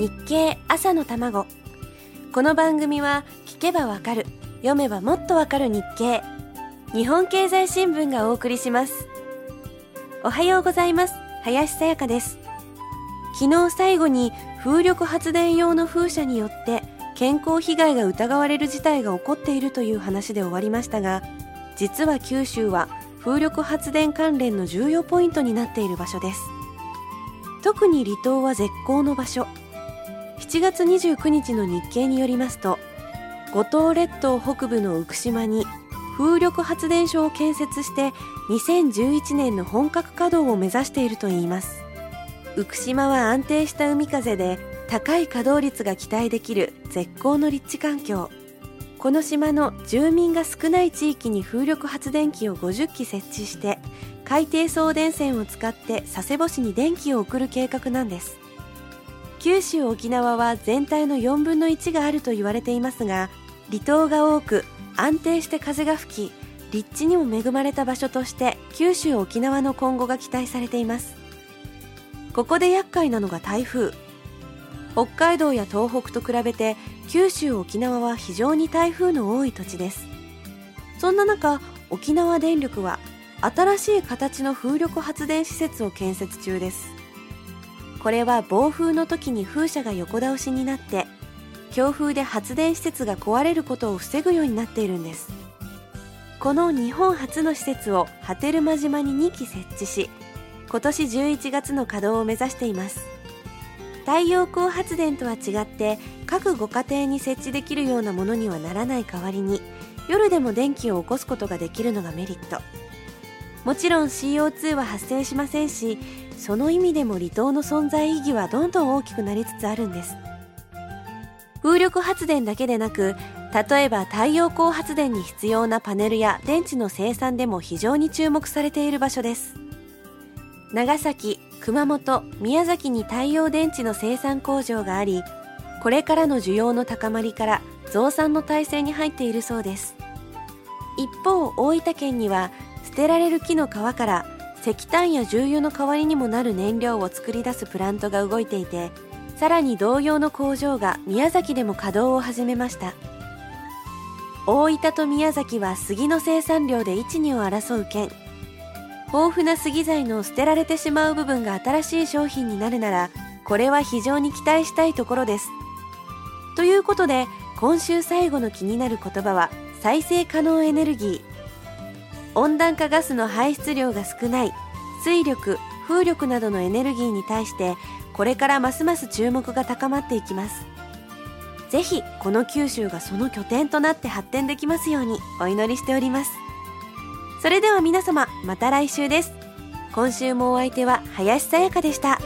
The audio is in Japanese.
日経朝の卵。この番組は聞けばわかる読めばもっとわかる日経。日本経済新聞がお送りします。おはようございます。林さやかです。昨日最後に風力発電用の風車によって健康被害が疑われる事態が起こっているという話で終わりましたが実は九州は風力発電関連の重要ポイントになっている場所です。特に離島は絶好の場所。7月29日の日経によりますと五島列島北部の浮島に風力発電所を建設して2011年の本格稼働を目指しているといいます。浮島は安定した海風で高い稼働率が期待できる絶好の立地環境。この島の住民が少ない地域に風力発電機を50基設置して海底送電線を使って佐世保市に電気を送る計画なんです。九州沖縄は全体の4分の1があると言われていますが離島が多く安定して風が吹き立地にも恵まれた場所として九州沖縄の今後が期待されています。ここで厄介なのが台風。北海道や東北と比べて九州沖縄は非常に台風の多い土地です。そんな中沖縄電力は新しい形の風力発電施設を建設中です。これは暴風の時に風車が横倒しになって強風で発電施設が壊れることを防ぐようになっているんです。この日本初の施設を波照間島に2基設置し今年11月の稼働を目指しています。太陽光発電とは違って各ご家庭に設置できるようなものにはならない代わりに夜でも電気を起こすことができるのがメリット。もちろん CO2 は発生しませんしその意味でも離島の存在意義はどんどん大きくなりつつあるんです。風力発電だけでなく例えば太陽光発電に必要なパネルや電池の生産でも非常に注目されている場所です。長崎熊本宮崎に太陽電池の生産工場がありこれからの需要の高まりから増産の体制に入っているそうです。一方大分県には捨てられる木の皮から石炭や重油の代わりにもなる燃料を作り出すプラントが動いていてさらに同様の工場が宮崎でも稼働を始めました。大分と宮崎は杉の生産量で1、2を争う県。豊富な杉材の捨てられてしまう部分が新しい商品になるならこれは非常に期待したいところです。ということで今週最後の気になる言葉は再生可能エネルギー。温暖化ガスの排出量が少ない水力風力などのエネルギーに対してこれからますます注目が高まっていきます。ぜひこの九州がその拠点となって発展できますようにお祈りしております。それでは皆様また来週です。今週もお相手は林さやかでした。